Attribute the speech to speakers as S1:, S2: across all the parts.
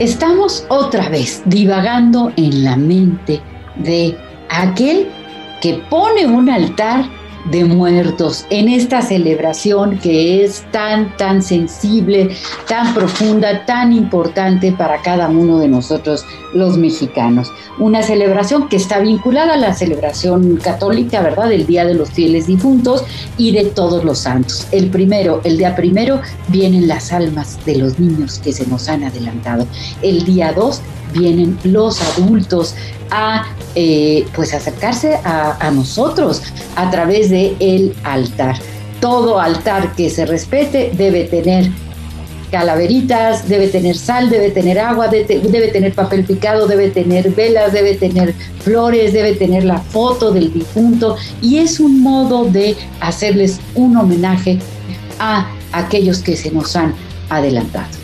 S1: Estamos otra vez divagando en la mente de aquel que pone un altar de muertos en esta celebración que es tan, tan sensible, tan profunda, tan importante para cada uno de nosotros los mexicanos. Una celebración que está vinculada a la celebración católica, ¿verdad? Del Día de los Fieles Difuntos y de todos los santos. El primero, el día primero, vienen las almas de los niños que se nos han adelantado. El día dos vienen los adultos a eh, pues acercarse a, a, nosotros a través de el altar. Todo altar que se respete debe tener calaveritas, debe tener sal, debe tener agua, debe, debe tener papel picado, debe tener velas, debe tener flores, debe tener la foto del difunto y es un modo de hacerles un homenaje a aquellos que se nos han adelantado.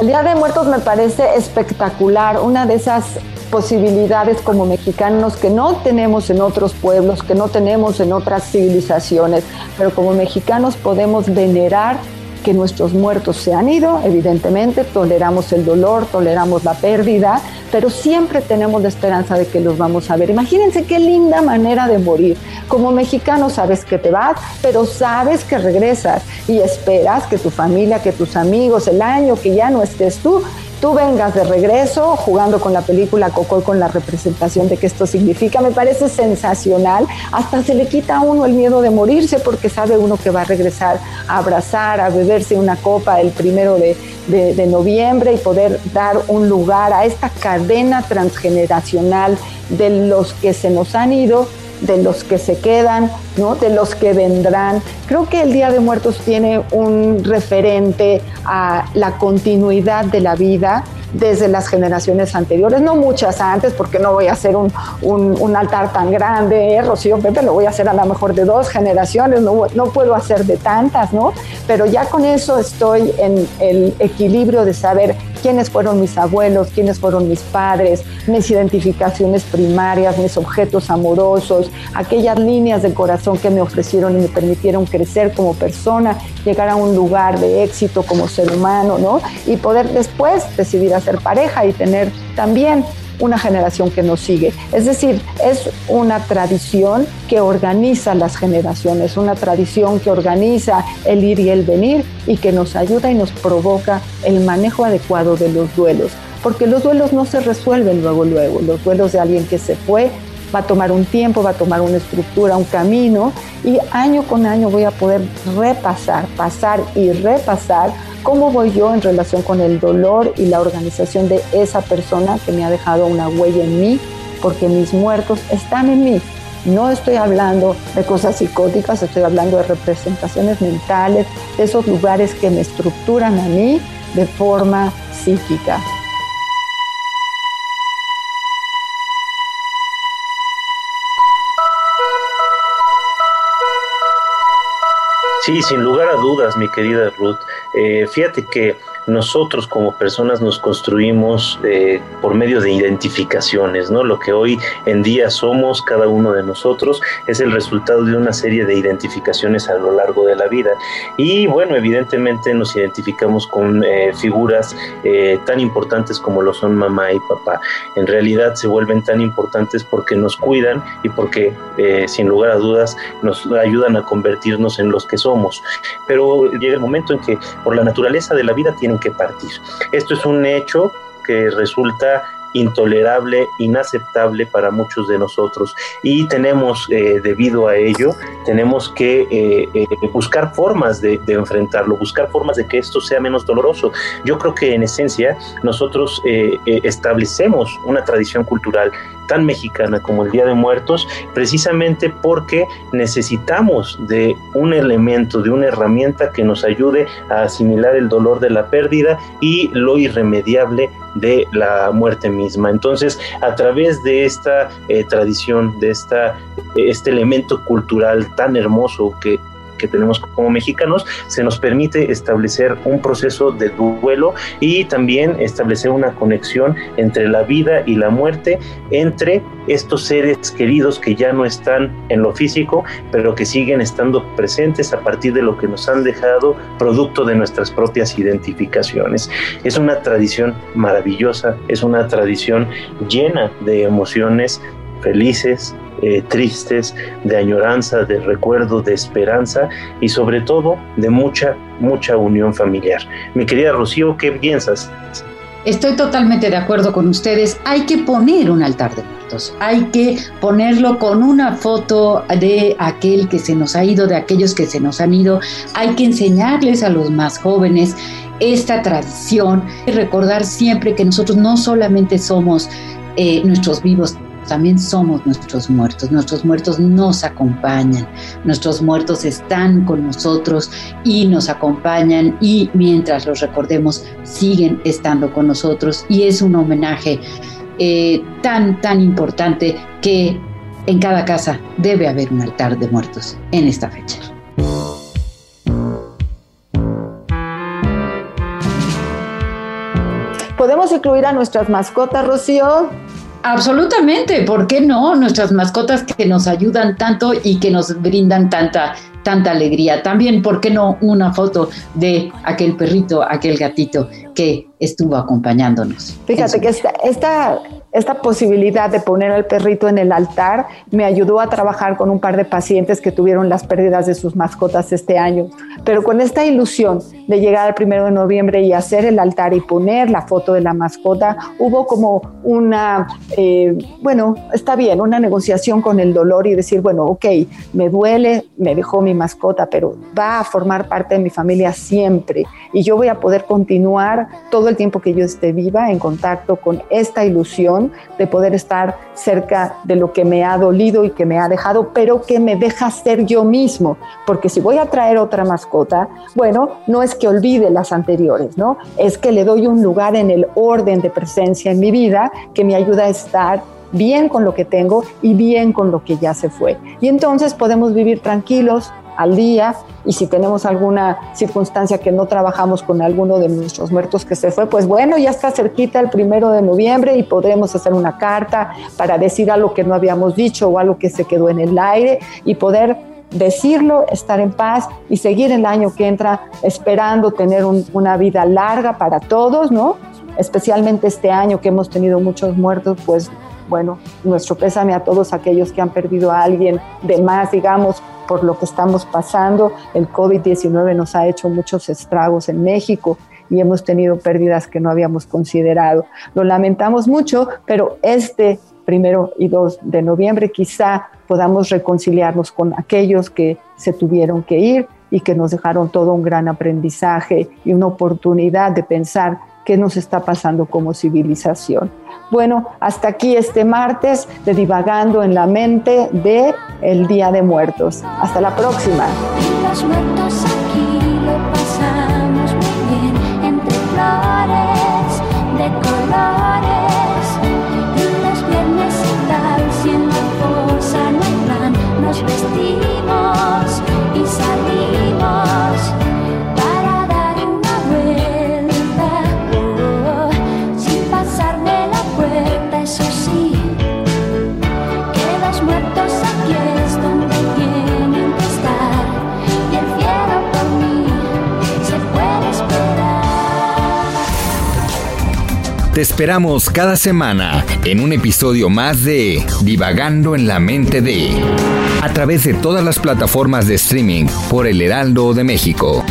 S2: El Día de Muertos me parece espectacular, una de esas posibilidades como mexicanos que no tenemos en otros pueblos, que no tenemos en otras civilizaciones, pero como mexicanos podemos venerar que nuestros muertos se han ido, evidentemente, toleramos el dolor, toleramos la pérdida, pero siempre tenemos la esperanza de que los vamos a ver. Imagínense qué linda manera de morir. Como mexicano sabes que te vas, pero sabes que regresas y esperas que tu familia, que tus amigos, el año que ya no estés tú, tú vengas de regreso jugando con la película Coco con la representación de que esto significa. Me parece sensacional. Hasta se le quita a uno el miedo de morirse porque sabe uno que va a regresar a abrazar, a beberse una copa el primero de, de, de noviembre y poder dar un lugar a esta cadena transgeneracional de los que se nos han ido de los que se quedan, ¿no? de los que vendrán. Creo que el Día de Muertos tiene un referente a la continuidad de la vida desde las generaciones anteriores, no muchas antes, porque no voy a hacer un, un, un altar tan grande, ¿eh? Rocío Pepe, lo voy a hacer a lo mejor de dos generaciones, no, no puedo hacer de tantas, ¿no? Pero ya con eso estoy en el equilibrio de saber quiénes fueron mis abuelos, quiénes fueron mis padres, mis identificaciones primarias, mis objetos amorosos, aquellas líneas del corazón que me ofrecieron y me permitieron crecer como persona, llegar a un lugar de éxito como ser humano, ¿no? Y poder después decidir hacer pareja y tener también una generación que nos sigue. Es decir, es una tradición que organiza las generaciones, una tradición que organiza el ir y el venir y que nos ayuda y nos provoca el manejo adecuado de los duelos. Porque los duelos no se resuelven luego, luego. Los duelos de alguien que se fue va a tomar un tiempo, va a tomar una estructura, un camino y año con año voy a poder repasar, pasar y repasar cómo voy yo en relación con el dolor y la organización de esa persona que me ha dejado una huella en mí, porque mis muertos están en mí. No estoy hablando de cosas psicóticas, estoy hablando de representaciones mentales, de esos lugares que me estructuran a mí de forma psíquica.
S3: Sí, sin lugar a dudas, mi querida Ruth. Eh, fíjate que nosotros como personas nos construimos eh, por medio de identificaciones, ¿no? Lo que hoy en día somos cada uno de nosotros es el resultado de una serie de identificaciones a lo largo de la vida. Y bueno, evidentemente nos identificamos con eh, figuras eh, tan importantes como lo son mamá y papá. En realidad se vuelven tan importantes porque nos cuidan y porque sin lugar a dudas nos ayudan a convertirnos en los que somos. Pero llega el momento en que por la naturaleza de la vida que partir. Esto es un hecho que resulta intolerable, inaceptable para muchos de nosotros. Y tenemos, eh, debido a ello, tenemos que eh, eh, buscar formas de, enfrentarlo, buscar formas de que esto sea menos doloroso. Yo creo que en esencia nosotros establecemos una tradición cultural tan mexicana como el Día de Muertos, precisamente porque necesitamos de un elemento, de una herramienta que nos ayude a asimilar el dolor de la pérdida y lo irremediable de la muerte misma. Entonces, a través de esta eh, tradición, de esta, este elemento cultural tan hermoso que que tenemos como mexicanos, se nos permite establecer un proceso de duelo y también establecer una conexión entre la vida y la muerte, entre estos seres queridos que ya no están en lo físico, pero que siguen estando presentes a partir de lo que nos han dejado producto de nuestras propias identificaciones. Es una tradición maravillosa, es una tradición llena de emociones felices, eh, tristes, de añoranza, de recuerdo, de esperanza y sobre todo de mucha, mucha unión familiar. Mi querida Rocío, ¿qué piensas?
S1: Estoy totalmente de acuerdo con ustedes. Hay que poner un altar de muertos. Hay que ponerlo con una foto de aquel que se nos ha ido, de aquellos que se nos han ido. Hay que enseñarles a los más jóvenes esta tradición y recordar siempre que nosotros no solamente somos eh, nuestros vivos, también somos nuestros muertos. Nuestros muertos nos acompañan, nuestros muertos están con nosotros y nos acompañan y mientras los recordemos siguen estando con nosotros y es un homenaje eh, tan, tan importante que en cada casa debe haber un altar de muertos en esta fecha.
S2: ¿Podemos incluir a nuestras mascotas, Rocío?
S1: Absolutamente, ¿por qué no? Nuestras mascotas que nos ayudan tanto y que nos brindan tanta, tanta alegría. También, ¿por qué no una foto de aquel perrito, aquel gatito que estuvo acompañándonos?
S2: Fíjate que esta, esta esta posibilidad de poner al perrito en el altar me ayudó a trabajar con un par de pacientes que tuvieron las pérdidas de sus mascotas este año. Pero con esta ilusión de llegar al primero de noviembre y hacer el altar y poner la foto de la mascota, hubo como una, eh, bueno, está bien, una negociación con el dolor y decir, bueno, ok, me duele, me dejó mi mascota, pero va a formar parte de mi familia siempre y yo voy a poder continuar todo el tiempo que yo esté viva en contacto con esta ilusión de poder estar cerca de lo que me ha dolido y que me ha dejado, pero que me deja ser yo mismo, porque si voy a traer otra mascota, bueno, no es que olvide las anteriores, ¿no? Es que le doy un lugar en el orden de presencia en mi vida que me ayuda a estar bien con lo que tengo y bien con lo que ya se fue. Y entonces podemos vivir tranquilos, al día y si tenemos alguna circunstancia que no trabajamos con alguno de nuestros muertos que se fue, pues bueno, ya está cerquita el primero de noviembre y podremos hacer una carta para decir algo que no habíamos dicho o algo que se quedó en el aire y poder decirlo, estar en paz y seguir el año que entra esperando tener una vida larga para todos, ¿no? Especialmente este año que hemos tenido muchos muertos, pues bueno, nuestro pésame a todos aquellos que han perdido a alguien de más, digamos, por lo que estamos pasando. El COVID-19 nos ha hecho muchos estragos en México y hemos tenido pérdidas que no habíamos considerado. Lo lamentamos mucho, pero este primero y 2 de noviembre quizá podamos reconciliarnos con aquellos que se tuvieron que ir y que nos dejaron todo un gran aprendizaje y una oportunidad de pensar qué nos está pasando como civilización. Bueno, hasta aquí este martes de Divagando en la Mente de el Día de Muertos. Hasta la próxima.
S4: Te esperamos cada semana en un episodio más de Divagando en la mente de a través de todas las plataformas de streaming por El Heraldo de México.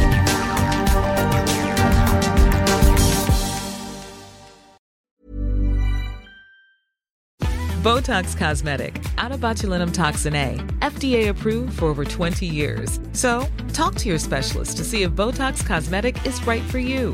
S5: Botox Cosmetic, out of botulinum toxin A, FDA approved for over 20 years. So, talk to your specialist to see if Botox Cosmetic is right for you.